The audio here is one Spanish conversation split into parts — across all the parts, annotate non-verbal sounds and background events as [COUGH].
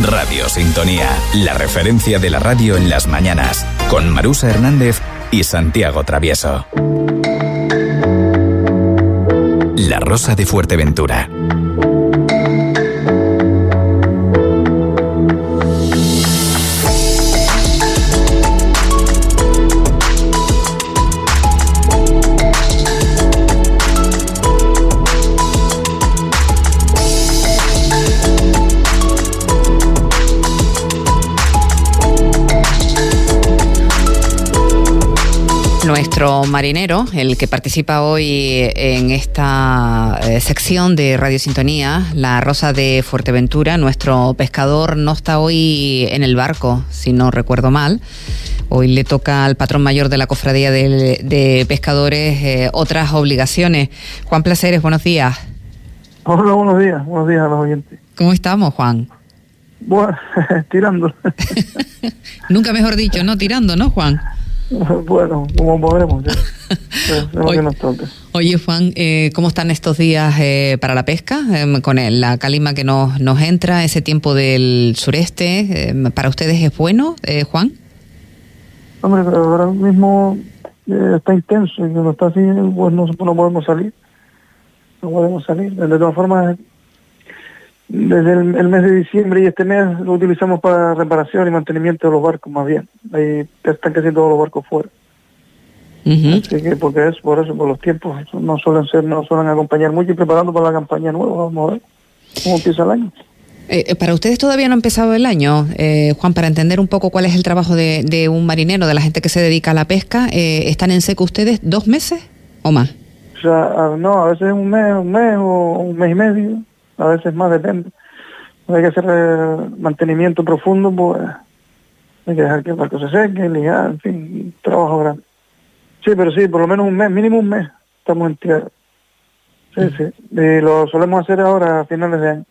Radio Sintonía, la referencia de la radio en las mañanas, con Marusa Hernández y Santiago Travieso. La Rosa de Fuerteventura. Nuestro marinero, el que participa hoy en esta eh, sección de Radio Sintonía, la Rosa de Fuerteventura, nuestro pescador no está hoy en el barco, si no recuerdo mal. Hoy le toca al patrón mayor de la cofradía de, pescadores eh, otras obligaciones. Juan Placeres, buenos días. Hola, buenos días, buenos días a los oyentes. ¿Cómo estamos, Juan? Bueno, [LAUGHS] tirando. [LAUGHS] Nunca mejor dicho, ¿no? Tirando, ¿no, Juan? [LAUGHS] Bueno, como podemos. [LAUGHS] Oye, Juan, eh, ¿cómo están estos días eh, para la pesca? Em, con la calima que nos, nos entra, ese tiempo del sureste, em, ¿para ustedes es bueno, eh, Juan? Hombre, ahora mismo está intenso y cuando está así, pues no, no podemos salir. No podemos salir. De todas formas, desde el, mes de diciembre y este mes lo utilizamos para reparación y mantenimiento de los barcos más bien. Ahí están casi todos los barcos fuera. Así que porque es por eso, por los tiempos, no suelen ser, no suelen acompañar mucho y preparando para la campaña nueva, vamos a ver cómo empieza el año. Eh, eh, para ustedes todavía no ha empezado el año, eh, Juan, para entender un poco cuál es el trabajo de, un marinero, de la gente que se dedica a la pesca, ¿están en seco ustedes dos meses o más? O sea, no, a veces un mes, un mes o un mes y medio a veces más depende. Hay que hacer eh, mantenimiento profundo, pues hay que dejar que el barco se seque, ligar, en fin, trabajo grande. Sí, pero sí, por lo menos un mes, mínimo un mes, estamos en tierra. Sí, sí. Y lo solemos hacer ahora a finales de año.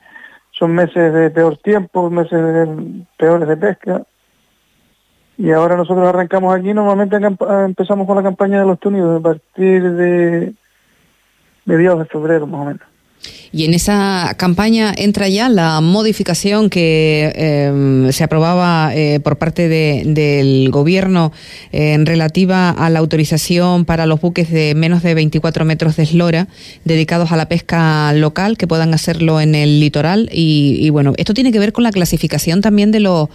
Son meses de peor tiempo, meses de peores de pesca. Y ahora nosotros arrancamos aquí, normalmente empezamos con la campaña de los túnidos a partir de mediados de febrero más o menos. Y en esa campaña entra ya la modificación que em, se aprobaba eh, por parte del gobierno en relativa a la autorización para los buques de menos de 24 metros de eslora dedicados a la pesca local que puedan hacerlo en el litoral. Y, y bueno, esto tiene que ver con la clasificación también de los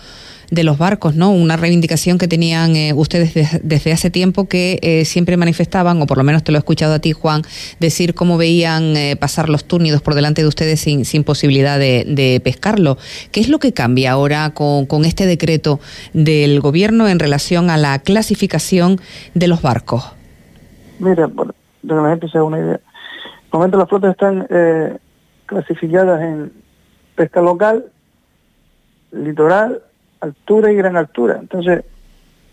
de los barcos, ¿no? Una reivindicación que tenían eh, ustedes desde hace tiempo que eh, siempre manifestaban, o por lo menos te lo he escuchado a ti, Juan, decir cómo veían eh, pasar los túnidos por delante de ustedes sin, sin posibilidad de, pescarlo. ¿Qué es lo que cambia ahora con, este decreto del gobierno en relación a la clasificación de los barcos? Mira, para que la gente se una idea. Normalmente las flotas están clasificadas en pesca local, litoral altura y gran altura. Entonces,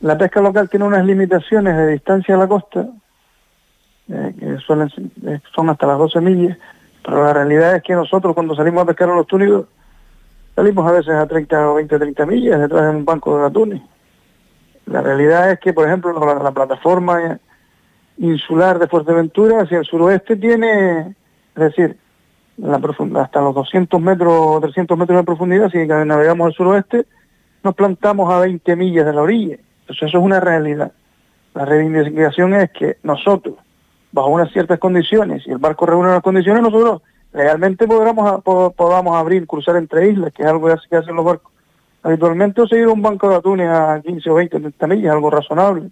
la pesca local tiene unas limitaciones de distancia a la costa, eh, que suelen, eh, son hasta las 12 millas, pero la realidad es que nosotros cuando salimos a pescar a los túnidos, salimos a veces a 30 o 20 30 millas detrás de un banco de atunes. La realidad es que, por ejemplo, la, plataforma insular de Fuerteventura hacia el suroeste tiene, es decir, hasta los 200 metros o 300 metros de profundidad, si navegamos al suroeste, nos plantamos a 20 millas de la orilla. Entonces eso es una realidad. La reivindicación es que nosotros, bajo unas ciertas condiciones, y el barco reúne las condiciones, nosotros legalmente podamos, podamos abrir, cruzar entre islas, que es algo que hacen los barcos habitualmente, o seguir un banco de atunes a 15 o 20, 30 millas, algo razonable.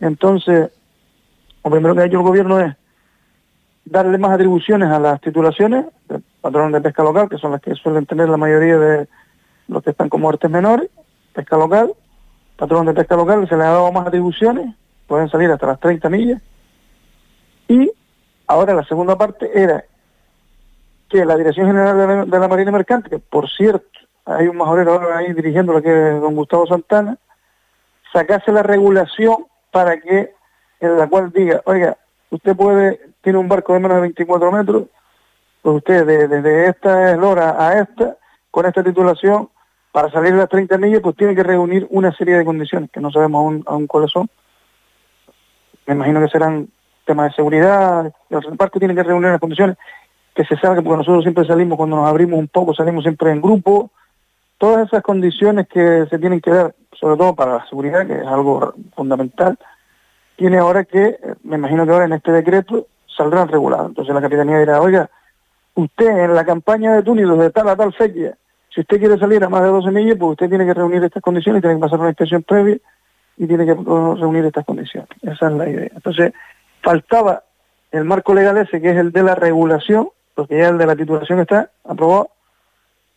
Entonces, lo primero que ha hecho el gobierno es darle más atribuciones a las titulaciones patrón de pesca local, que son las que suelen tener la mayoría de, los que están con muertes menores, pesca local, patrón de pesca local, se les ha dado más atribuciones, pueden salir hasta las 30 millas. Y ahora la segunda parte era que la Dirección General de la, Marina Mercante, que por cierto, hay un majorero ahora ahí dirigiendo lo que es don Gustavo Santana, sacase la regulación para que, en la cual diga, oiga, usted puede, tiene un barco de menos de 24 metros, pues usted desde esta hora a esta, con esta titulación, para salir de las 30 millas, pues tiene que reunir una serie de condiciones que no sabemos aún, cuáles son. Me imagino que serán temas de seguridad, el barco tiene que reunir las condiciones que se sabe, porque nosotros siempre salimos, cuando nos abrimos un poco, salimos siempre en grupo, todas esas condiciones que se tienen que dar, sobre todo para la seguridad, que es algo fundamental, tiene ahora que, me imagino que ahora en este decreto saldrán regulados. Entonces la Capitanía dirá, oiga, usted en la campaña de túnidos de tal a tal fecha, si usted quiere salir a más de 12 millas, pues usted tiene que reunir estas condiciones, tiene que pasar una inspección previa y tiene que reunir estas condiciones. Esa es la idea. Entonces, faltaba el marco legal ese, que es el de la regulación, porque ya el de la titulación está aprobado,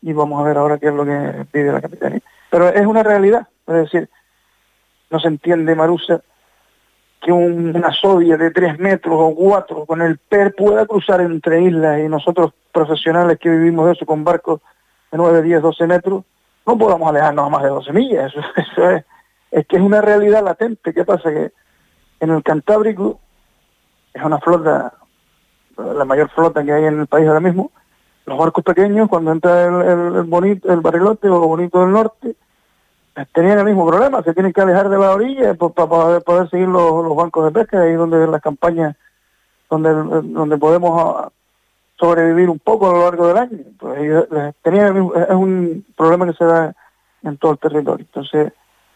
y vamos a ver ahora qué es lo que pide la capitanía. Pero es una realidad, es decir, no se entiende, Marusa, que una sodia de tres metros o cuatro con el PER pueda cruzar entre islas y nosotros profesionales que vivimos de eso con barcos de 9, 10, 12 metros, no podamos alejarnos a más de 12 millas. [LAUGHS] Eso, es, es que es una realidad latente. ¿Qué pasa? Que en el Cantábrico es una flota, la mayor flota que hay en el país ahora mismo. Los barcos pequeños, cuando entra el, bonito, el barrilote o bonito del norte, tenían el mismo problema, se tienen que alejar de la orilla para poder, seguir los, bancos de pesca, ahí donde las campañas, donde, donde podemos sobrevivir un poco a lo largo del año. Pues tenían es un problema que se da en todo el territorio. Entonces,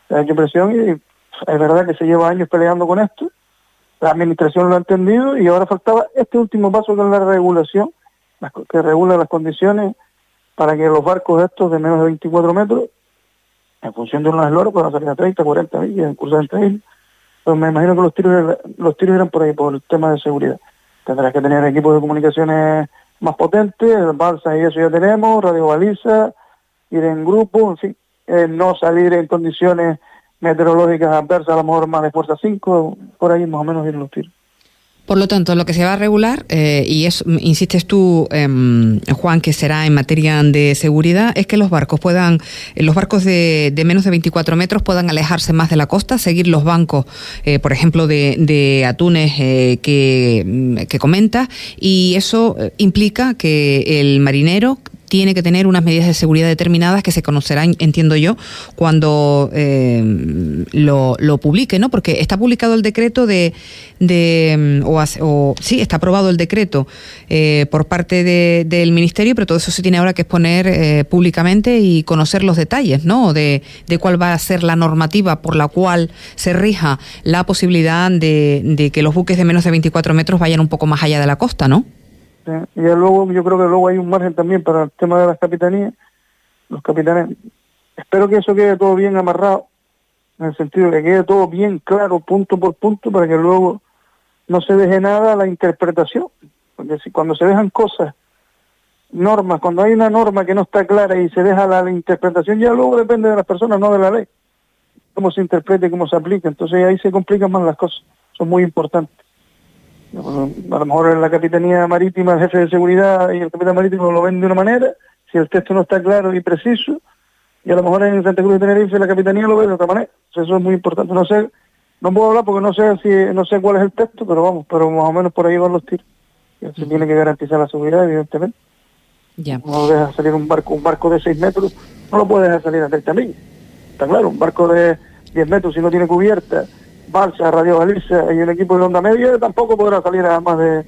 hay presión y es verdad que se lleva años peleando con esto, la administración lo ha entendido y ahora faltaba este último paso que es la regulación, que regula las condiciones para que los barcos estos de menos de 24 metros en función de unos esloros pueden salir a 30, 40 millas, en curso de islas. Pues me imagino que los tiros, los tiros eran por ahí, por el tema de seguridad. Tendrás que tener equipos de comunicaciones más potentes, balsas y eso ya tenemos, radio baliza, ir en grupo, en fin, eh, no salir en condiciones meteorológicas adversas, a lo mejor más de fuerza 5, por ahí más o menos ir los tiros. Por lo tanto, lo que se va a regular, eh, y es, insistes tú, em, Juan, que será en materia de seguridad, es que los barcos puedan, eh, los barcos de, menos de 24 metros puedan alejarse más de la costa, seguir los bancos, eh, por ejemplo, de, atunes que, que comenta, y eso implica que el marinero tiene que tener unas medidas de seguridad determinadas que se conocerán, entiendo yo, cuando eh, lo, lo, publique, ¿no? Porque está publicado el decreto de, de o, sí, está aprobado el decreto eh, por parte del ministerio, pero todo eso se tiene ahora que exponer eh, públicamente y conocer los detalles, ¿no? De, de cuál va a ser la normativa por la cual se rija la posibilidad de, de que los buques de menos de 24 metros vayan un poco más allá de la costa, ¿no? Y luego yo creo que luego hay un margen también para el tema de las capitanías. Los capitanes, espero que eso quede todo bien amarrado, en el sentido de que quede todo bien claro, punto por punto, para que luego no se deje nada a la interpretación. Porque si cuando se dejan cosas, normas, cuando hay una norma que no está clara y se deja la, la interpretación, ya luego depende de las personas, no de la ley. Cómo se interprete, cómo se aplica. Entonces ahí se complican más las cosas. Son muy importantes. A lo mejor en la Capitanía Marítima, el jefe de seguridad y el capitán marítimo lo ven de una manera, si el texto no está claro y preciso, y a lo mejor en Santa Cruz de Tenerife la Capitanía lo ve de otra manera. eso es muy importante. No sé, no puedo hablar porque no sé si no sé cuál es el texto, pero vamos, pero más o menos por ahí van los tiros. Se tiene que garantizar la seguridad, evidentemente. Ya. No deja salir un barco, un barco de 6 metros, no lo puede dejar salir a 30 millas. Está claro, un barco de 10 metros si no tiene cubierta, Balsa, Radio Galicia y el equipo de onda media tampoco podrá salir a más de,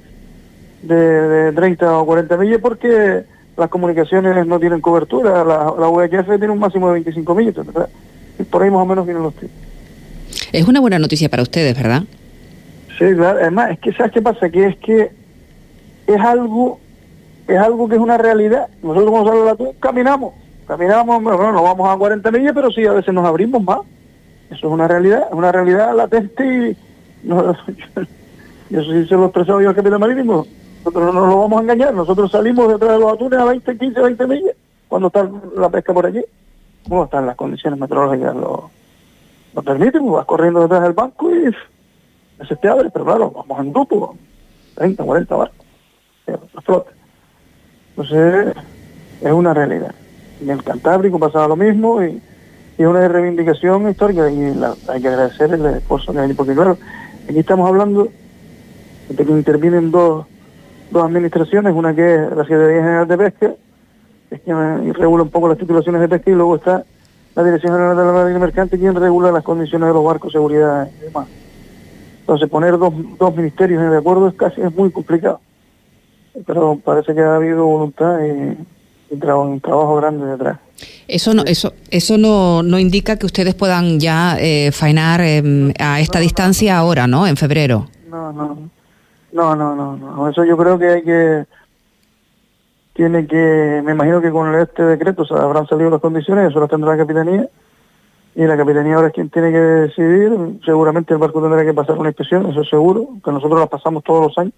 de, 30 o 40 millas porque las comunicaciones no tienen cobertura, la, la tiene un máximo de 25 millas, y por ahí más o menos vienen los tiros. Es una buena noticia para ustedes, ¿verdad? Sí, claro, además es que ¿sabes qué pasa? Que es que es algo es algo que es una realidad. Nosotros como sale la caminamos, caminamos, bueno, no vamos a 40 millas, pero sí a veces nos abrimos más. Eso es una realidad, es una realidad latente y [LAUGHS] y eso sí se lo expresado yo al capitán marítimo. Nosotros no nos vamos a engañar, nosotros salimos detrás de los atunes a 20, 15, 20 millas cuando está la pesca por allí. ¿Cómo están las condiciones meteorológicas? Lo, lo permiten, vas corriendo detrás del banco y ese te abre, pero claro, vamos en grupo, 30, 40 barcos, flota. Entonces, es una realidad. En el Cantábrico pasaba lo mismo y es una reivindicación histórica y hay que agradecer el esfuerzo que hay, porque claro, aquí estamos hablando de que intervienen dos, dos administraciones, una que es la Secretaría General de Pesca, que regula un poco las titulaciones de pesca, y luego está la Dirección General de la Marina Mercante, quien regula las condiciones de los barcos, seguridad y demás. Entonces poner dos, dos ministerios de acuerdo es casi es muy complicado. Pero parece que ha habido voluntad y, y un trabajo grande detrás. Eso no, eso, eso no, no indica que ustedes puedan ya eh, faenar em, a esta distancia ahora, ¿no? En febrero. No, no, no, no, no, no. Eso yo creo que hay que tiene que, me imagino que con este decreto se habrán salido las condiciones, eso lo tendrá la capitanía y la capitanía ahora es quien tiene que decidir. Seguramente el barco tendrá que pasar una inspección, eso es seguro, que nosotros la pasamos todos los años.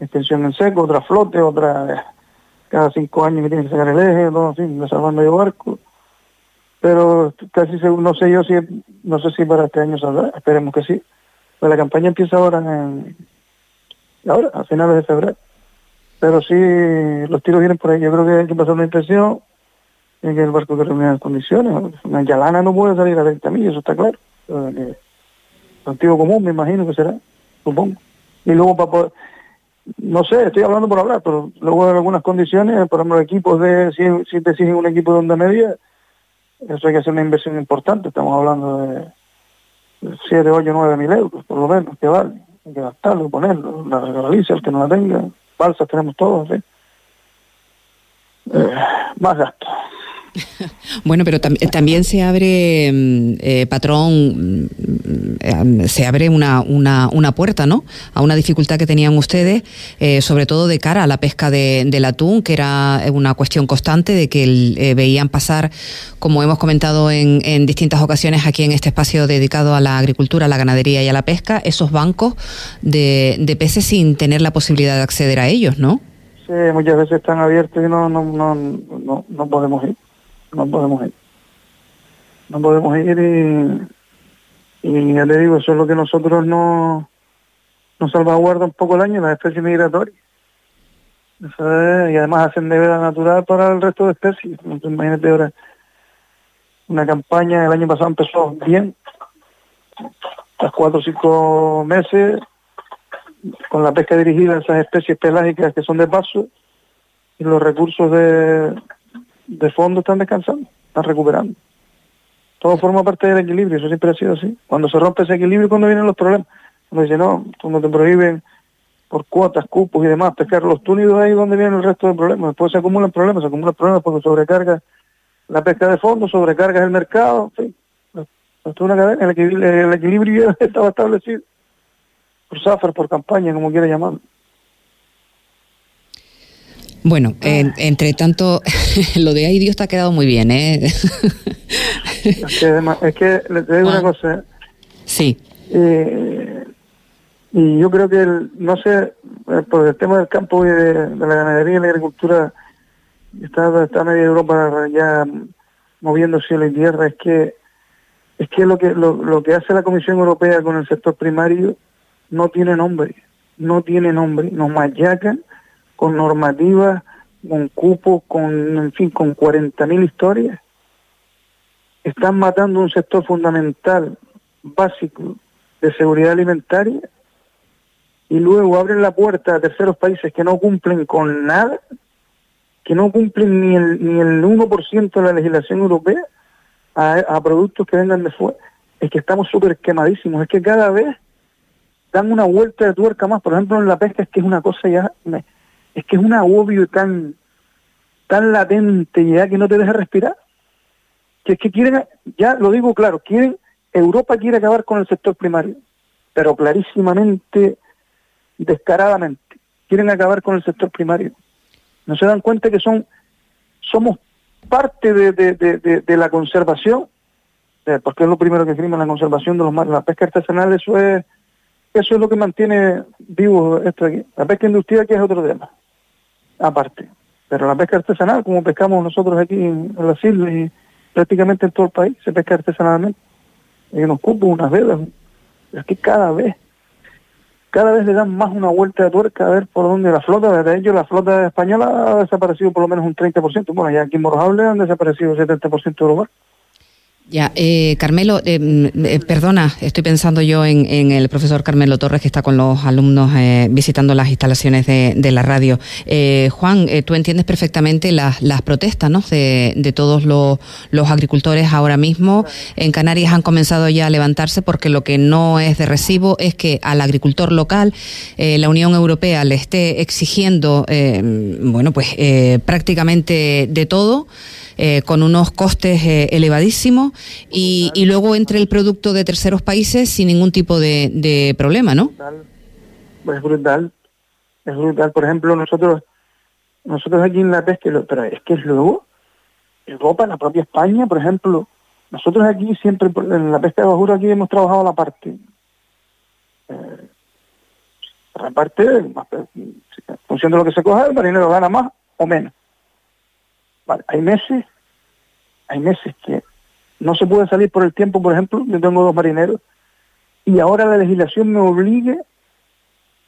Inspección en seco, otra flote, otra cada cinco años que tiene que sacar el eje, todo así, salvar medio barco. Pero casi seguro, no sé yo si, no sé si para este año saldrá, esperemos que sí. La campaña empieza ahora en, ahora, a finales de febrero. Pero sí, los tiros vienen por ahí. Yo creo que hay que pasar una inspección y que el barco que reúne las condiciones. Una yalana no puede salir a 30 millas, eso está claro. Antiguo común, me imagino que será, supongo. Y luego para poder, no sé, estoy hablando por hablar, pero luego en algunas condiciones, por ejemplo, equipos de, si, si te exigen un equipo de onda media, eso hay que hacer una inversión importante, estamos hablando de 7, 8, 9 mil euros, por lo menos, que vale, hay que gastarlo, ponerlo, la regaliza, el que no la tenga, balsas tenemos todos, ¿sí? eh, más gasto. [LAUGHS] Bueno, pero también se abre, mm, eh, patrón, mm, se abre una, una, una, puerta, ¿no? A una dificultad que tenían ustedes, eh, sobre todo de cara a la pesca de, del atún, que era una cuestión constante de que eh, veían pasar, como hemos comentado en, en, distintas ocasiones aquí en este espacio dedicado a la agricultura, a la ganadería y a la pesca, esos bancos de, de peces sin tener la posibilidad de acceder a ellos, ¿no? Sí, muchas veces están abiertos y no, no, no, no podemos ir no podemos ir. No podemos ir y, y ya le digo, eso es lo que nosotros no nos salvaguarda un poco el año, las especies migratorias. y además hacen de vida natural para el resto de especies. Imagínate ahora una campaña, el año pasado empezó bien, tras cuatro o cinco meses, con la pesca dirigida a esas especies pelágicas que son de paso, y los recursos de, de fondo están descansando, están recuperando. Todo forma parte del equilibrio, eso siempre ha sido así. Cuando se rompe ese equilibrio, cuando vienen los problemas. Cuando dice no, cuando te prohíben por cuotas, cupos y demás, pescar los túnidos ahí donde viene el resto del problema. Después se acumulan problemas, se acumulan problemas porque sobrecarga la pesca de fondo, sobrecarga el mercado, en fin. una cadena, el equilibrio, el equilibrio [LAUGHS] estaba establecido por SAFER, por campaña, como quiera llamarlo. Bueno, ah. entre tanto, [LAUGHS] lo de ahí Dios te ha quedado muy bien, ¿eh? es, que, le digo una ah. cosa. Sí. Eh, y yo creo que, no sé, eh, por el tema del campo y de, la ganadería y la agricultura, está, está media Europa ya moviendo cielo y tierra, es que es que lo que lo, lo que hace la Comisión Europea con el sector primario no tiene nombre, no tiene nombre, nos machacan con normativas, con cupos, con, en fin, con 40.000 historias. Están matando un sector fundamental, básico, de seguridad alimentaria, y luego abren la puerta a terceros países que no cumplen con nada, que no cumplen ni el, ni el 1% de la legislación europea a, productos que vengan de fuera. Es que estamos súper quemadísimos, es que cada vez dan una vuelta de tuerca más, por ejemplo en la pesca es que es una cosa ya es que es un agobio tan, tan latente ya que no te deja respirar. Que es que quieren, ya lo digo claro, quieren, Europa quiere acabar con el sector primario, pero clarísimamente, descaradamente, quieren acabar con el sector primario. No se dan cuenta que son, somos parte de, de, de, de la conservación, porque es lo primero que escriben la conservación de los mares. La pesca artesanal, eso es, eso es lo que mantiene vivo esto aquí. La pesca industrial que es otro tema aparte. Pero la pesca artesanal, como pescamos nosotros aquí en, las islas y prácticamente en todo el país, se pesca artesanalmente. Hay unos cupos, unas velas. Es que cada vez, cada vez le dan más una vuelta de tuerca a ver por dónde la flota, de hecho la flota española ha desaparecido por lo menos un 30%. Bueno, ya aquí en Morojable han desaparecido el 70% de los barcos. Ya, eh, Carmelo, eh, eh, perdona, estoy pensando yo en, el profesor Carmelo Torres que está con los alumnos visitando las instalaciones de, la radio. Juan, tú entiendes perfectamente las, las protestas ¿no? de, todos los, los, agricultores ahora mismo. En Canarias han comenzado ya a levantarse porque lo que no es de recibo es que al agricultor local la Unión Europea le esté exigiendo, bueno, pues prácticamente de todo. Eh, con unos costes eh, elevadísimos y, luego entre el producto de terceros países sin ningún tipo de, problema, ¿no? Es brutal, es brutal. Por ejemplo, nosotros nosotros aquí en la pesca, pero es que luego Europa, la propia España, por ejemplo, nosotros aquí siempre, en la pesca de bajura aquí hemos trabajado la parte. Eh, la parte, función de lo que se coja, el marinero gana más o menos. Vale, hay meses, hay meses que no se puede salir por el tiempo, por ejemplo, yo tengo dos marineros, y ahora la legislación me obligue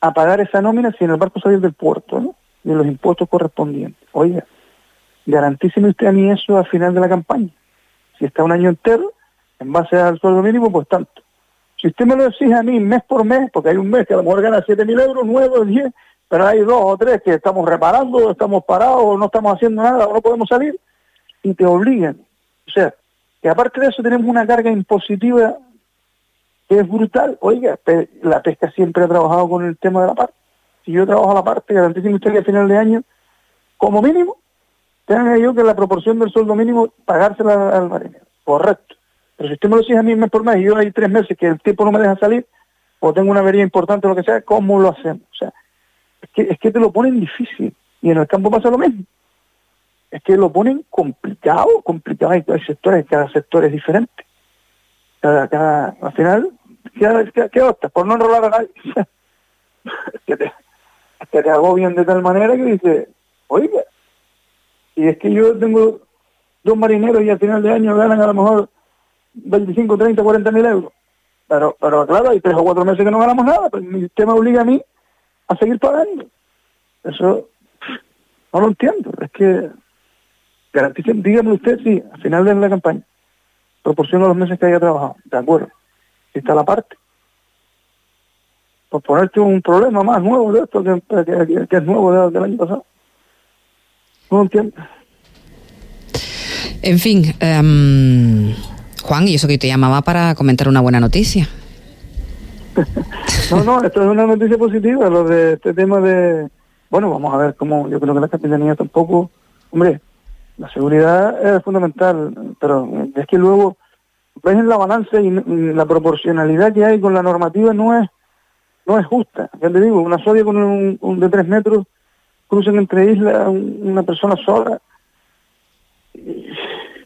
a pagar esa nómina si en el barco salir del puerto, ¿no? De los impuestos correspondientes. Oiga, garantíceme usted a mí eso al final de la campaña. Si está un año entero, en base al sueldo mínimo, pues tanto. Si usted me lo exige a mí mes por mes, porque hay un mes que a lo mejor gana 7 mil euros, 9 o 10, pero hay dos o tres que estamos reparando, estamos parados, no estamos haciendo nada, no podemos salir, y te obligan. O sea, que aparte de eso tenemos una carga impositiva que es brutal. Oiga, la pesca siempre ha trabajado con el tema de la parte. Si yo trabajo la parte, garantísimo usted que a final de año, como mínimo, tenga yo que la proporción del sueldo mínimo pagársela al marinero. Correcto. Pero si usted me lo exige a mí mes por mes y yo hay tres meses que el tiempo no me deja salir, o tengo una avería importante o lo que sea, ¿cómo lo hacemos? Es que, es que te lo ponen difícil. Y en el campo pasa lo mismo. Es que lo ponen complicado, complicado. Hay, sectores, cada sector es diferente. Cada, cada, al final, ¿qué, optas? Por no enrolar a nadie. es [LAUGHS] que te, es que agobian de tal manera que dice, oiga, y es que yo tengo dos marineros y al final de año ganan a lo mejor 25, 30, 40 mil euros. Pero, pero claro, hay tres o cuatro meses que no ganamos nada, pues mi sistema obliga a mí a seguir pagando. Eso no lo entiendo. Es que garanticen, dígame usted si al final de la campaña proporciona los meses que haya trabajado. De acuerdo. Si está la parte. Por ponerte un problema más nuevo de esto que, que, es nuevo del año pasado. No entiendo. En fin, um, Juan, y eso que te llamaba para comentar una buena noticia. [LAUGHS] no, no, esto es una noticia positiva, lo de este tema de... Bueno, vamos a ver cómo... Yo creo que la capitanía tampoco... Hombre, la seguridad es fundamental, pero es que luego ves en la balanza y, la proporcionalidad que hay con la normativa no es no es justa. Ya te digo, una sodia con un de tres metros crucen entre islas una persona sola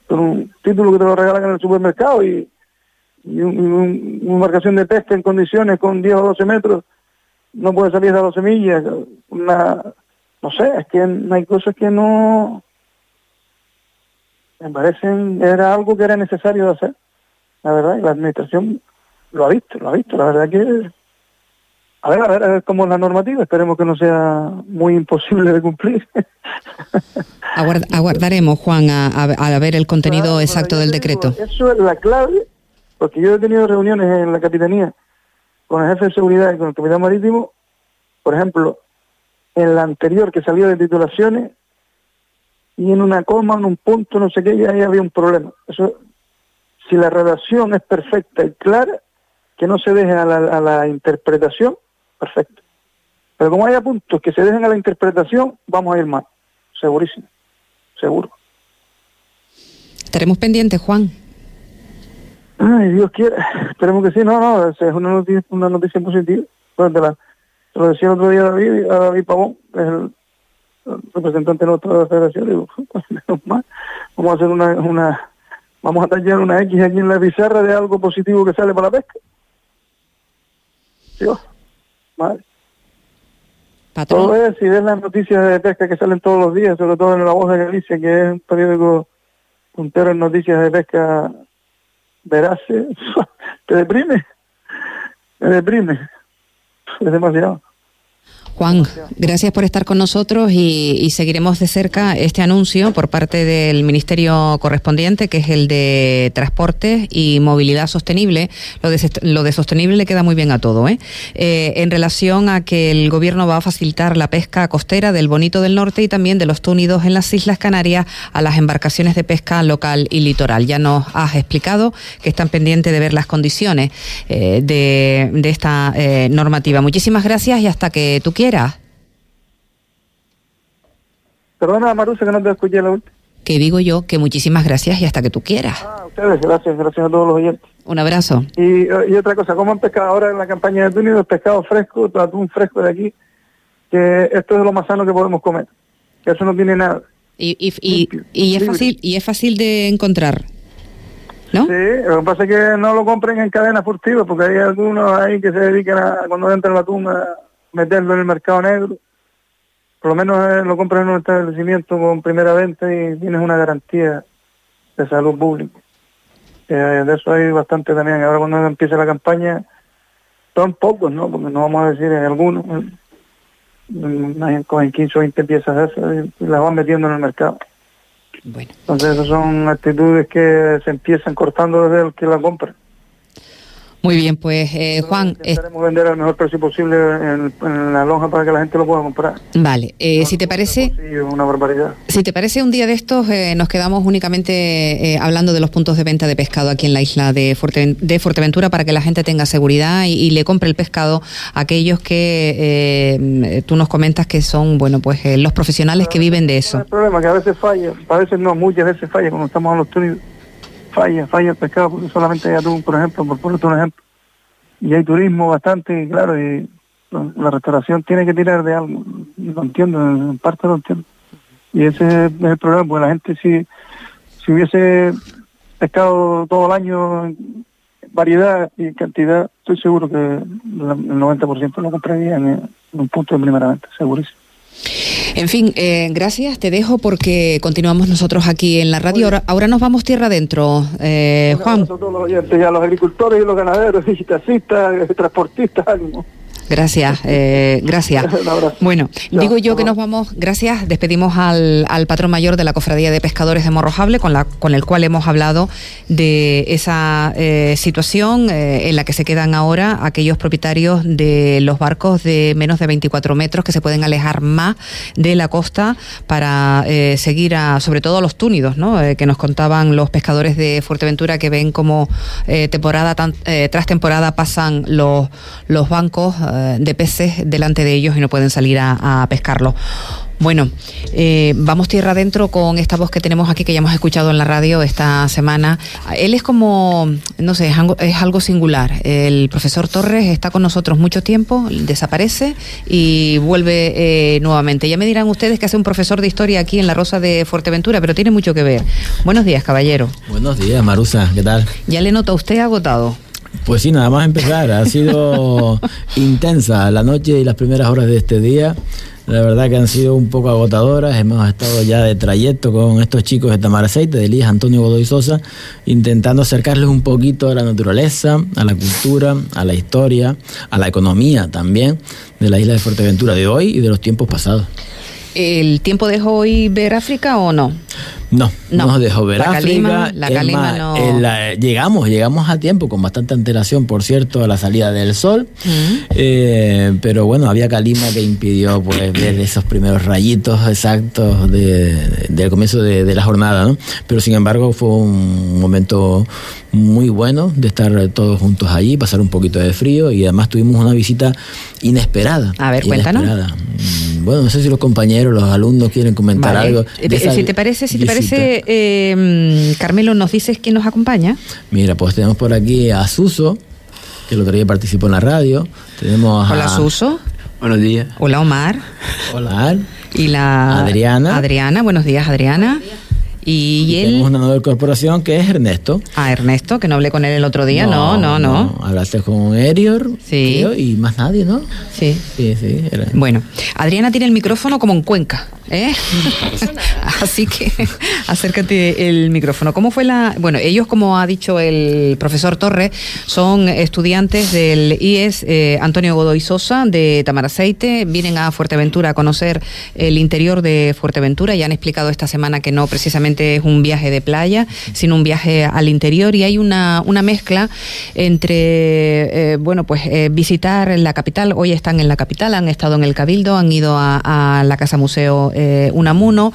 con un título que te lo regalan en el supermercado y, una embarcación de pesca en condiciones con 10 o 12 metros no puede salir a 12 millas una no sé es que hay cosas que no me parecen era algo que era necesario de hacer la verdad y la administración lo ha visto lo ha visto la verdad que a ver, a ver, a ver cómo es la normativa, esperemos que no sea muy imposible de cumplir. [LAUGHS] aguardaremos, Juan, a, ver el contenido exacto del decreto. eso es la clave, porque yo he tenido reuniones en la Capitanía con el jefe de seguridad y con el capitán marítimo, por ejemplo, en la anterior que salió de titulaciones, y en una coma, en un punto, no sé qué, ya ahí había un problema. Eso, si la redacción es perfecta y clara, que no se deje a la interpretación, perfecto. Pero como haya puntos que se dejen a la interpretación, vamos a ir mal, segurísimo, seguro. Estaremos pendientes, Juan. Ay, Dios quiera, esperemos que sí, no, no, es una noticia, una noticia positiva. lo decía el otro día David, a David Pavón, es el, representante de la federación, digo, vamos a hacer una, una, vamos a tallar una X aquí en la pizarra de algo positivo que sale para la pesca. Dios. Vale. Todo es, si ves las noticias de pesca que salen todos los días, sobre todo en La Voz de Galicia, que es un periódico puntero en noticias de pesca verás, [LAUGHS] te deprime, te deprime, es demasiado. Juan, gracias por estar con nosotros y, seguiremos de cerca este anuncio por parte del ministerio correspondiente, que es el de Transporte y Movilidad Sostenible. Lo de, sostenible le queda muy bien a todo, ¿eh? ¿eh? En relación a que el gobierno va a facilitar la pesca costera del Bonito del Norte y también de los túnidos en las Islas Canarias a las embarcaciones de pesca local y litoral. Ya nos has explicado que están pendientes de ver las condiciones eh, de, de, esta eh, normativa. Muchísimas gracias y hasta que tú quieras Perdona, Marusa, que no te escuché la última. que digo yo que muchísimas gracias y hasta que tú quieras. Ah, ustedes, gracias, gracias a todos los oyentes. Un abrazo. Y, y otra cosa, ¿cómo han pescado ahora en la campaña de túnel el pescado fresco, atún fresco de aquí? Que esto es lo más sano que podemos comer. Que eso no tiene nada. Y, y, y, y es fácil y es fácil de encontrar. ¿No? Sí, lo que pasa es que no lo compren en cadenas furtivas, porque hay algunos ahí que se dedican a, cuando entra el atún, a meterlo en el mercado negro. Por lo menos eh, lo compran en un establecimiento con primera venta y tienes una garantía de salud pública. Eh, de eso hay bastante también. Ahora cuando empieza la campaña, son pocos, ¿no? Porque no vamos a decir en algunos, con 15 o 20 piezas de esas y las van metiendo en el mercado. Bueno. Entonces esas son actitudes que se empiezan cortando desde el que la compra. Muy bien, pues eh, Juan... Intentaremos eh, vender al mejor precio posible en, en, la lonja para que la gente lo pueda comprar. Vale, eh, no, si te parece... Una barbaridad. Si te parece un día de estos, eh, nos quedamos únicamente hablando de los puntos de venta de pescado aquí en la isla de, Fuerte, de Fuerteventura para que la gente tenga seguridad y, y le compre el pescado a aquellos que tú nos comentas que son, bueno, pues los profesionales que viven de eso. El problema que a veces falla, a veces no, muchas veces falla cuando estamos en los túneles falla, falla el pescado porque solamente hay atún, por ejemplo, por ponerte un ejemplo. Y hay turismo bastante, claro, y la restauración tiene que tirar de algo. Lo entiendo, en parte lo entiendo. Y ese es el problema, porque la gente si, si hubiese pescado todo el año variedad y cantidad, estoy seguro que el 90% lo compraría en, un punto de primera venta, segurísimo. En fin, eh, gracias, te dejo porque continuamos nosotros aquí en la radio. Ahora, ahora nos vamos tierra adentro, eh, Juan. A todos los oyentes, a los agricultores y los ganaderos, y taxistas, transportistas, ánimo. Gracias, eh, gracias. [LAUGHS] Bueno, digo yo que nos vamos, gracias, despedimos al, al, patrón mayor de la Cofradía de Pescadores de Morrojable, con, la, con el cual hemos hablado de esa eh, situación eh, en la que se quedan ahora aquellos propietarios de los barcos de menos de 24 metros que se pueden alejar más de la costa para eh, seguir a, sobre todo a los túnidos, ¿no? Eh, que nos contaban los pescadores de Fuerteventura que ven como temporada tan, tras temporada pasan los, los bancos de peces delante de ellos y no pueden salir a, a pescarlo. Bueno, eh, vamos tierra adentro con esta voz que tenemos aquí, que ya hemos escuchado en la radio esta semana. Él es como, no sé, es algo, es algo singular. El profesor Torres está con nosotros mucho tiempo, desaparece y vuelve eh, nuevamente. Ya me dirán ustedes que hace un profesor de historia aquí en la Rosa de Fuerteventura, pero tiene mucho que ver. Buenos días, caballero. Buenos días, Marusa, ¿qué tal? Ya le noto a usted agotado. Pues sí, nada más empezar. Ha sido [LAUGHS] intensa la noche y las primeras horas de este día. La verdad que han sido un poco agotadoras. Hemos estado ya de trayecto con estos chicos de Tamaraceite, de Elías Antonio Godoy Sosa, intentando acercarles un poquito a la naturaleza, a la cultura, a la historia, a la economía también de la isla de Fuerteventura de hoy y de los tiempos pasados. ¿El tiempo dejó hoy ver África o no? No, no, nos dejó ver la África. Calima, la calima más, no... la, llegamos, llegamos a tiempo, con bastante antelación, por cierto, a la salida del sol. Uh -huh. eh, pero bueno, había calima que impidió pues, [COUGHS] ver esos primeros rayitos exactos de, de, del comienzo de, de, la jornada. ¿no? Pero sin embargo, fue un momento muy bueno de estar todos juntos allí, pasar un poquito de frío y además tuvimos una visita inesperada. A ver, inesperada. cuéntanos. Bueno, no sé si los compañeros, los alumnos quieren comentar vale. algo. De esa si te parece, si te parece eh, Carmelo, ¿nos dices quién nos acompaña? Mira, pues tenemos por aquí a Suso, que el otro día participó en la radio. Tenemos Hola, a... Suso. Buenos días. Hola, Omar. Hola. Y la Adriana. Adriana, buenos días, Adriana. Buenos días. Y, y él. Tenemos una nueva corporación que es Ernesto. Ah, Ernesto, que no hablé con él el otro día. No, no, no. no. Hablaste con Erior. Sí. Creo, y más nadie, ¿no? Sí. Sí, sí. Era. Bueno, Adriana tiene el micrófono como en Cuenca. ¿eh? [LAUGHS] Así que acércate el micrófono. ¿Cómo fue la.? Bueno, ellos, como ha dicho el profesor Torres, son estudiantes del IES eh, Antonio Godoy Sosa de Tamaraceite. Vienen a Fuerteventura a conocer el interior de Fuerteventura. Ya han explicado esta semana que no precisamente es un viaje de playa, sino un viaje al interior. Y hay una, una mezcla entre, eh, bueno, pues eh, visitar la capital. Hoy están en la capital, han estado en el Cabildo, han ido a, a la Casa Museo eh, Unamuno.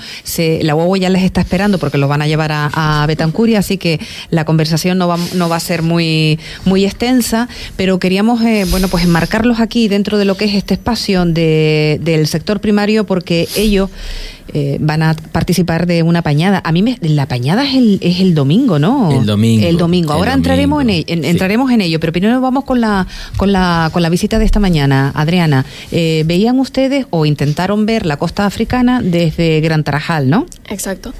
La huevo ya les está esperando porque los van a llevar a, a Betancuria, así que la conversación no va, no va a ser muy, muy extensa, pero queríamos, bueno, pues enmarcarlos aquí dentro de lo que es este espacio de, del sector primario porque ellos eh, van a participar de una pañada. A mí me, la pañada es el, es el domingo, ¿no? El domingo. El domingo. Ahora El entraremos en, el- en- sí. entraremos en ello, pero primero vamos con la con la con la visita de esta mañana, Adriana. Eh, veían ustedes o intentaron ver la costa africana desde Gran Tarajal, ¿no? Exacto.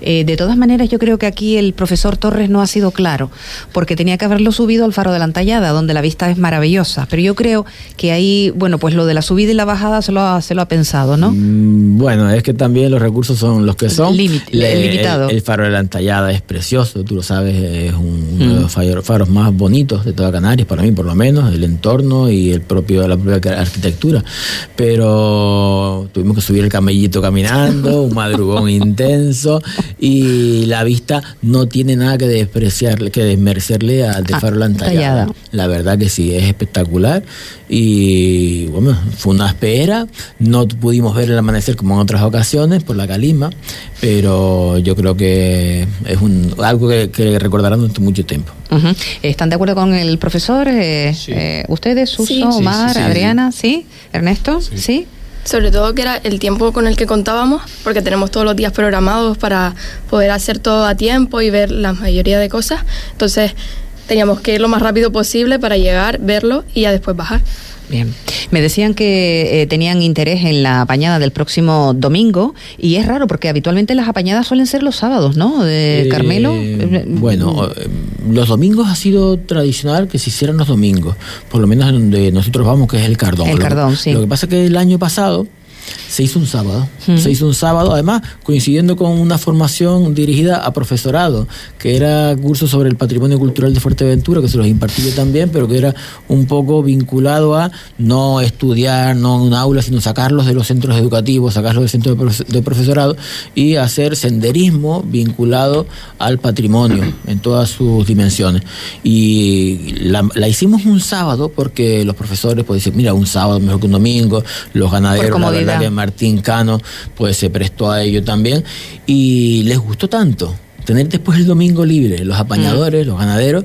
Eh, de todas maneras, yo creo que aquí el profesor Torres no ha sido claro, porque tenía que haberlo subido al faro de la Antallada, donde la vista es maravillosa. Pero yo creo que ahí, bueno, pues lo de la subida y la bajada se lo ha, se lo ha pensado, ¿no? Mm, Bueno, es que también los recursos son los que son. Limit- Le- limitado. El, el faro de la Antallada es precioso, tú lo sabes, es un- uno Mm. de los faros, faros más bonitos de toda Canarias, para mí por lo menos, el entorno y el propio la propia arquitectura. Pero tuvimos que subir el camellito caminando, un madrugón [LAUGHS] intenso y la vista no tiene nada que despreciarle, que desmerecerle al de Ah, faro de la Antallada. Antallada. La verdad que sí, es espectacular y bueno, fue una espera, no pudimos ver el amanecer como en otras ocasiones por la calima, pero yo creo que es un, algo que, que recordarán durante mucho tiempo. ¿Están de acuerdo con el profesor? Eh, Sí. eh, ¿Ustedes, Suso, Sí. Omar, sí, sí. Adriana? ¿Sí? ¿Ernesto? ¿Sí? Sobre todo que era el tiempo con el que contábamos, porque tenemos todos los días programados para poder hacer todo a tiempo y ver la mayoría de cosas. Entonces teníamos que ir lo más rápido posible para llegar, verlo y ya después bajar. Bien. Me decían que eh, tenían interés en la apañada del próximo domingo y es raro porque habitualmente las apañadas suelen ser los sábados, ¿no? De Eh, Carmelo. Bueno, eh, los domingos ha sido tradicional que se hicieran los domingos, por lo menos en donde nosotros vamos, que es el Cardón. El Lo Cardón, sí. Lo que pasa es que el año pasado se hizo un sábado, Ujú. se hizo un sábado, además coincidiendo con una formación dirigida a profesorado, que era curso sobre el patrimonio cultural de Fuerteventura, que se los impartí yo también, pero que era un poco vinculado a no estudiar, no en un aula, sino sacarlos de los centros educativos, sacarlos del centro de, profe- de profesorado y hacer senderismo vinculado al patrimonio en todas sus dimensiones. Y la, la hicimos un sábado porque los profesores pues dicen, mira, un sábado mejor que un domingo, los ganaderos, la que Martín Cano pues se prestó a ello también. Y les gustó tanto tener después el domingo libre, los apañadores, los ganaderos,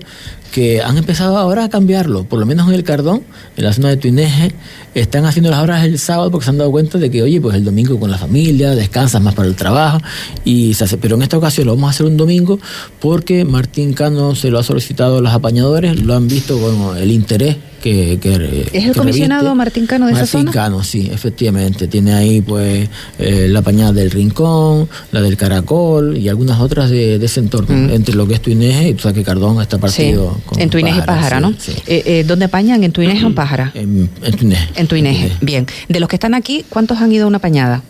que han empezado ahora a cambiarlo, por lo menos en el Cardón, en la zona de Tuineje, están haciendo las horas el sábado porque se han dado cuenta de que, oye, pues el domingo con la familia, descansas más para el trabajo, y se hace, pero en esta ocasión lo vamos a hacer un domingo porque Martín Cano se lo ha solicitado a los apañadores, lo han visto con el interés que... que ¿Es el que comisionado reviste. Martín Cano de esa Martín zona? Cano, sí, efectivamente. Tiene ahí pues eh, la pañada del Rincón, la del Caracol y algunas otras de, de ese entorno, Mm. entre lo que es Tuineje y tú sabes que Cardón está Sí, partido con en Tuineje y Pájara, ¿no? sí, sí. Eh, eh, ¿Dónde apañan? ¿En Tuineje o en Pájara? En, en Tuineje. En Tuineje, bien. De los que están aquí, ¿cuántos han ido a una pañada?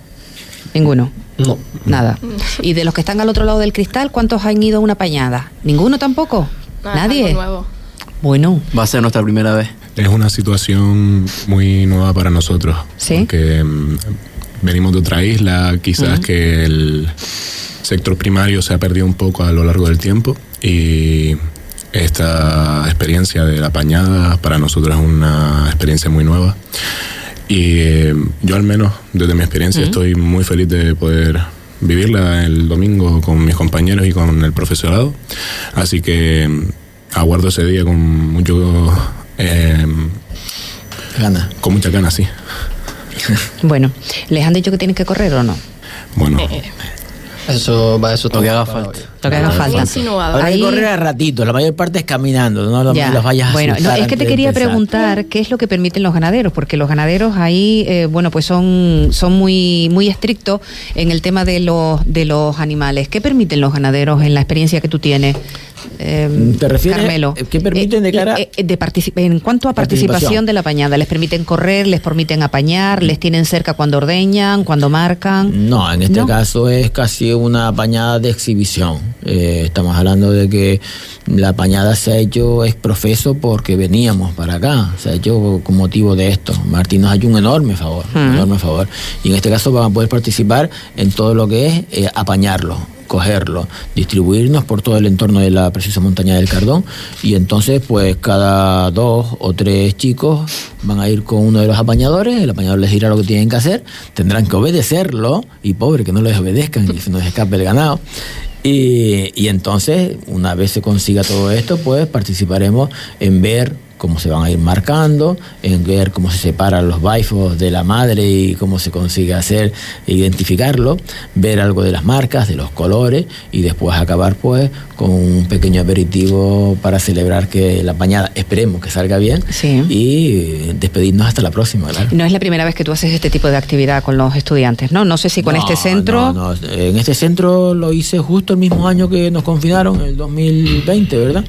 Ninguno. No. Nada. ¿Y de los que están al otro lado del cristal, cuántos han ido a una pañada? ¿Ninguno tampoco? Nada, ¿Nadie? Bueno, Va a ser nuestra primera vez. Es una situación muy nueva para nosotros. Sí. Porque mm, venimos de otra isla, quizás que el sector primario se ha perdido un poco a lo largo del tiempo y esta experiencia de la pañada para nosotros es una experiencia muy nueva. Y eh, yo al menos, desde mi experiencia, estoy muy feliz de poder vivirla el domingo con mis compañeros y con el profesorado. Así que mm, aguardo ese día con mucho... eh, Gana. con mucha ganas, sí. [LAUGHS] bueno. ¿Les han dicho que tienen que correr o no? Bueno, Eso va eso Lo que haga falta. Lo que haga falta. Ahí- que correr a ratito, la mayor parte es caminando, no los, Ya. los vayas a bueno, no, es que te quería preguntar qué es lo que permiten los ganaderos, porque los ganaderos ahí, eh, bueno, pues son, son muy, muy estrictos en el tema de los, de los animales. ¿Qué permiten los ganaderos en la experiencia que tú tienes? Eh, ¿Te refieres, Carmelo? eh, qué permiten de cara- eh, eh, de en cuanto a participación, Participación. de la pañada, ¿les permiten correr, les permiten apañar, les tienen cerca cuando ordeñan, cuando marcan? No, en este ¿No? caso es casi una pañada de exhibición. Eh, estamos hablando de que la pañada se ha hecho es profeso porque veníamos para acá, se ha hecho con motivo de esto. Martín nos ha hecho un enorme favor, un Mm. enorme favor. Y en este caso van a poder participar en todo lo que es eh, apañarlo cogerlo, distribuirnos por todo el entorno de la preciosa montaña del Cardón y entonces pues cada dos o tres chicos van a ir con uno de los apañadores, el apañador les dirá lo que tienen que hacer, tendrán que obedecerlo y pobre que no les obedezcan y se nos escape el ganado. Y, y entonces, una vez se consiga todo esto, pues participaremos en ver cómo se van a ir marcando, en ver cómo se separan los baifos de la madre y cómo se consigue hacer identificarlo, ver algo de las marcas, de los colores y después acabar pues con un pequeño aperitivo para celebrar que la pañada, esperemos que salga bien y despedirnos hasta la próxima. No es la primera vez que tú haces este tipo de actividad con los estudiantes, ¿no? No sé si con este centro... No, no, en este centro lo hice justo el mismo año que nos confinaron, el 2020, ¿verdad?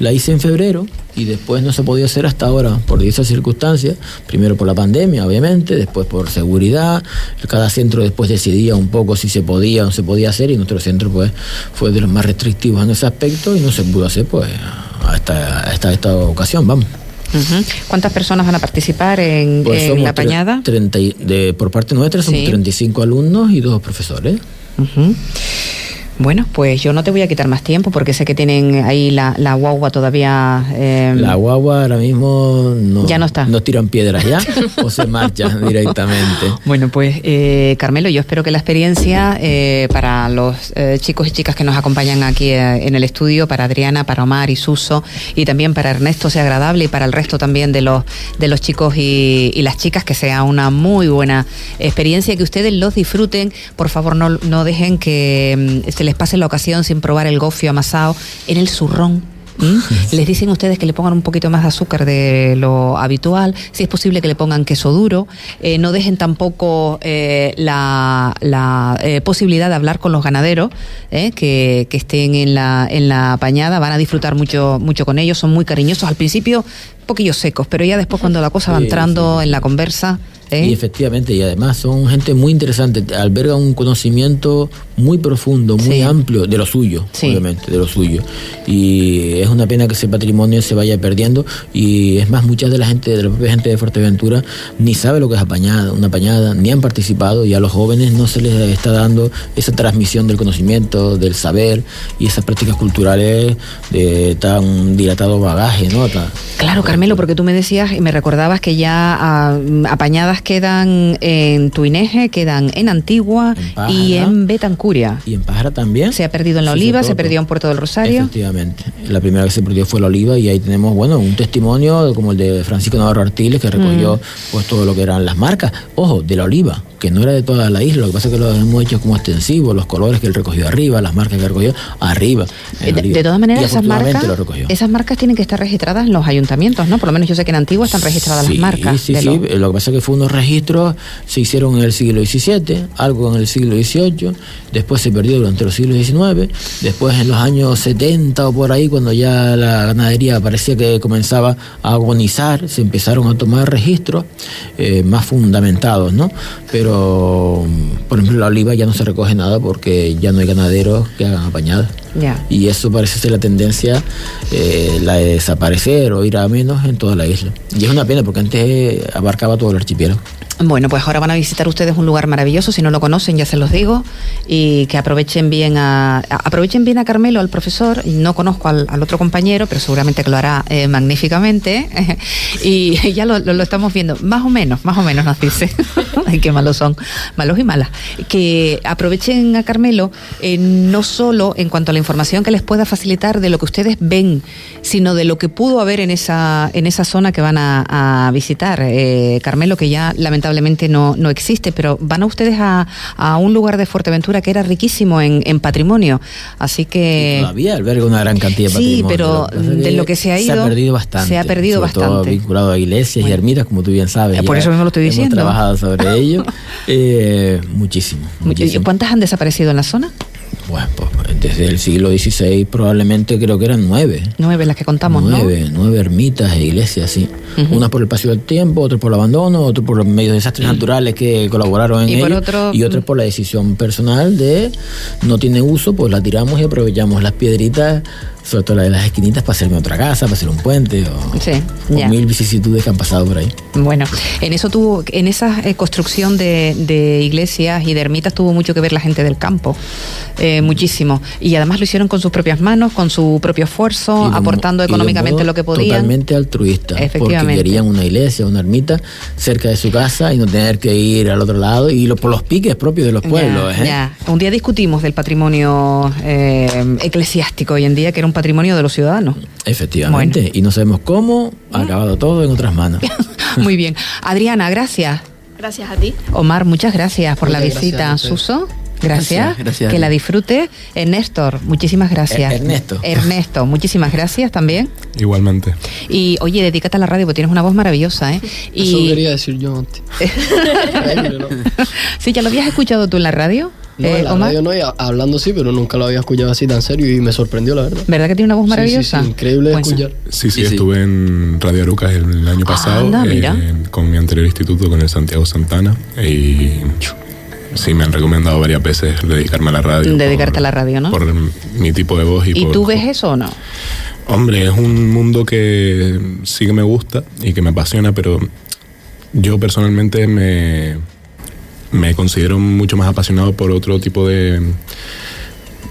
La hice en febrero y después no se podía hacer hasta ahora por diversas circunstancias. Primero por la pandemia, obviamente, después por seguridad. Cada centro después decidía un poco si se podía o no se podía hacer y nuestro centro pues fue de los más restrictivos en ese aspecto y no se pudo hacer pues hasta, hasta esta ocasión, vamos. ¿Cuántas personas van a participar en, pues la pañada? 30, de, por parte nuestra somos 35 alumnos y dos profesores. Bueno, pues yo no te voy a quitar más tiempo porque sé que tienen ahí la, guagua todavía. Eh, la guagua ahora mismo no, ya no está. No tiran piedras ya [LAUGHS] o se marchan directamente. Bueno, pues eh, Carmelo, yo espero que la experiencia eh, para los chicos y chicas que nos acompañan aquí en el estudio, para Adriana, para Omar y Suso y también para Ernesto sea agradable y para el resto también de los, de los chicos y, y las chicas que sea una muy buena experiencia, que ustedes los disfruten. Por favor, no, no dejen que mm, les pase la ocasión sin probar el gofio amasado en el zurrón. [LAUGHS] Les dicen ustedes que le pongan un poquito más de azúcar de lo habitual, si es posible que le pongan queso duro, eh, no dejen tampoco eh, la, eh, posibilidad de hablar con los ganaderos que, que, estén en la, en la pañada, van a disfrutar mucho, mucho con ellos, son muy cariñosos. Al principio, poquillos secos, pero ya después cuando la cosa va entrando en la conversa, y efectivamente, y además son gente muy interesante, alberga un conocimiento muy profundo, muy amplio de lo suyo, obviamente, de lo suyo. Y es una pena que ese patrimonio se vaya perdiendo y es más, mucha de la gente, de la propia gente de Fuerteventura, ni sabe lo que es apañada, una pañada, ni han participado y a los jóvenes no se les está dando esa transmisión del conocimiento, del saber y esas prácticas culturales de tan dilatado bagaje, ¿no? claro, Carmelo, porque tú me decías y me recordabas que ya ah, apañadas quedan en Tuineje, quedan en Antigua y en Y en Pájara también. Se ha perdido en La Oliva, se perdió en Puerto del Rosario. Efectivamente. La primera que se perdió fue La Oliva y ahí tenemos, bueno, un testimonio como el de Francisco Navarro Artiles que recogió mm. pues todo lo que eran las marcas. Ojo, de La Oliva, que no era de toda la isla, lo que pasa es que lo hemos hecho como extensivo, los colores que él recogió arriba, las marcas que recogió arriba. De, todas maneras, esas marcas, esas marcas tienen que estar registradas en los ayuntamientos, ¿no? Por lo menos yo sé que en Antigua están registradas las marcas. Sí, sí, lo que pasa es que fue unos registros, se hicieron en el siglo XVII, algo en el siglo XVIII, después se perdió durante los siglos XIX, después en los años 70 o por ahí, cuando ya la ganadería parecía que comenzaba a agonizar, se empezaron a tomar registros eh, más fundamentados, ¿no? Pero por ejemplo, la oliva ya no se recoge nada porque ya no hay ganaderos que hagan apañadas. Y eso parece ser la tendencia, eh, la de desaparecer o ir a menos en toda la isla. Y es una pena porque antes abarcaba todo el archipiélago. Bueno, pues ahora van a visitar ustedes un lugar maravilloso, si no lo conocen ya se los digo, y que aprovechen bien a, aprovechen bien a Carmelo, al profesor, no conozco al, otro compañero, pero seguramente que lo hará eh, magníficamente, [LAUGHS] y [LAUGHS] ya lo, estamos viendo, más o menos, más o menos nos dice, [LAUGHS] ay qué malos son, malos y malas, que aprovechen a Carmelo eh, no solo en cuanto a la información que les pueda facilitar de lo que ustedes ven, sino de lo que pudo haber en esa, en esa zona que van a, visitar. Eh, Carmelo, que ya lamentablemente no, no existe, pero van a ustedes a, a un lugar de Fuerteventura que era riquísimo en, en patrimonio. Así que. todavía alberga una gran cantidad de patrimonio. Sí, pero de lo que se ha ido. Se ha perdido bastante. Se ha perdido bastante. Todo vinculado a iglesias y ermitas, como tú bien sabes. Eh, por eso mismo lo estoy diciendo. Hemos trabajado sobre ello. [LAUGHS] Eh, muchísimo, muchísimo. ¿Cuántas han desaparecido en la zona? Bueno, pues desde el siglo XVI probablemente creo que eran nueve. Nueve las que contamos, nueve, Nueve ermitas e iglesias, sí. Una por el paso del tiempo, otra por el abandono, otra por medios de desastres naturales que colaboraron en y ello, y otra por la decisión personal de no tiene uso, pues la tiramos y aprovechamos las piedritas sobre todo la de las esquinitas para hacerme otra casa, para hacer un puente o, mil vicisitudes que han pasado por ahí. Bueno, en eso tuvo, en esa eh, construcción de, iglesias y de ermitas tuvo mucho que ver la gente del campo. Eh, eh, muchísimo. Y además lo hicieron con sus propias manos, con su propio esfuerzo, aportando económicamente lo que podían. Totalmente altruista. Porque querían una iglesia, una ermita cerca de su casa y no tener que ir al otro lado y lo, por los piques propios de los pueblos. ¿eh? Un día discutimos del patrimonio eh, eclesiástico hoy en día, que era un patrimonio de los ciudadanos. Efectivamente. Y no sabemos cómo ha acabado todo en otras manos. [LAUGHS] Muy bien. Adriana, gracias. Gracias a ti. Omar, muchas gracias por la visita. Suso. Gracias. Que la disfrute. Eh, Néstor, muchísimas gracias. Eh, Ernesto. Ernesto, muchísimas gracias también. Igualmente. Y oye, dedícate a la radio porque tienes una voz maravillosa, ¿eh? [LAUGHS] Eso quería decir yo antes. [LAUGHS] sí, ¿ya lo habías escuchado tú en la radio? No, en la radio no, hablando sí, pero nunca lo había escuchado así tan serio y me sorprendió, la verdad. ¿Verdad que tiene una voz maravillosa? Sí, increíble de escuchar. Sí, sí, estuve en Radio Arucas el año pasado con mi anterior instituto, con el Santiago Santana, y Sí, me han recomendado varias veces dedicarme a la radio. Dedicarte a la radio, ¿no? Por mi tipo de voz. ¿Y, ¿Y tú ves eso o no? Hombre, es un mundo que sí que me gusta y que me apasiona, pero yo personalmente me, me considero mucho más apasionado por otro tipo de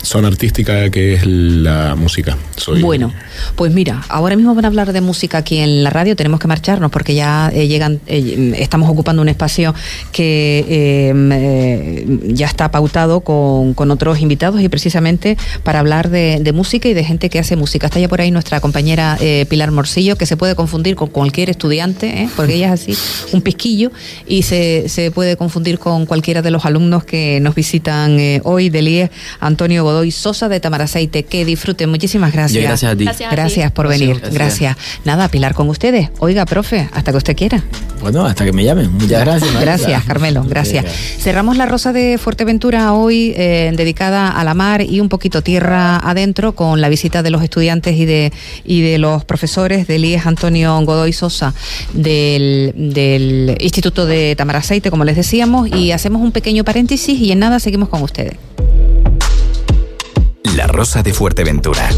zona artística que es la música. Bueno, pues mira, ahora mismo van a hablar de música aquí en la radio, tenemos que marcharnos porque ya eh, llegan, eh, estamos ocupando un espacio que eh, ya está pautado con, con, otros invitados y precisamente para hablar de, de, música y de gente que hace música. Está ya por ahí nuestra compañera Pilar Morcillo, que se puede confundir con cualquier estudiante, porque ella es así, un pisquillo, y se, se puede confundir con cualquiera de los alumnos que nos visitan hoy del IE, Antonio Godoy Sosa de Tamaraceite. Que disfruten. Muchísimas gracias. gracias a ti. Gracias, por venir. Gracias. Nada, Pilar con ustedes. Oiga, profe, hasta que usted quiera. Bueno, hasta que me llamen. Muchas gracias. Gracias, Carmelo. Gracias. Cerramos la Rosa de Fuerteventura hoy eh, dedicada a la mar y un poquito tierra adentro con la visita de los estudiantes y de, y de los profesores del IES Antonio Godoy Sosa del, del Instituto de Tamaraceite, como les decíamos, y hacemos un pequeño paréntesis y en nada seguimos con ustedes. La Rosa de Fuerteventura.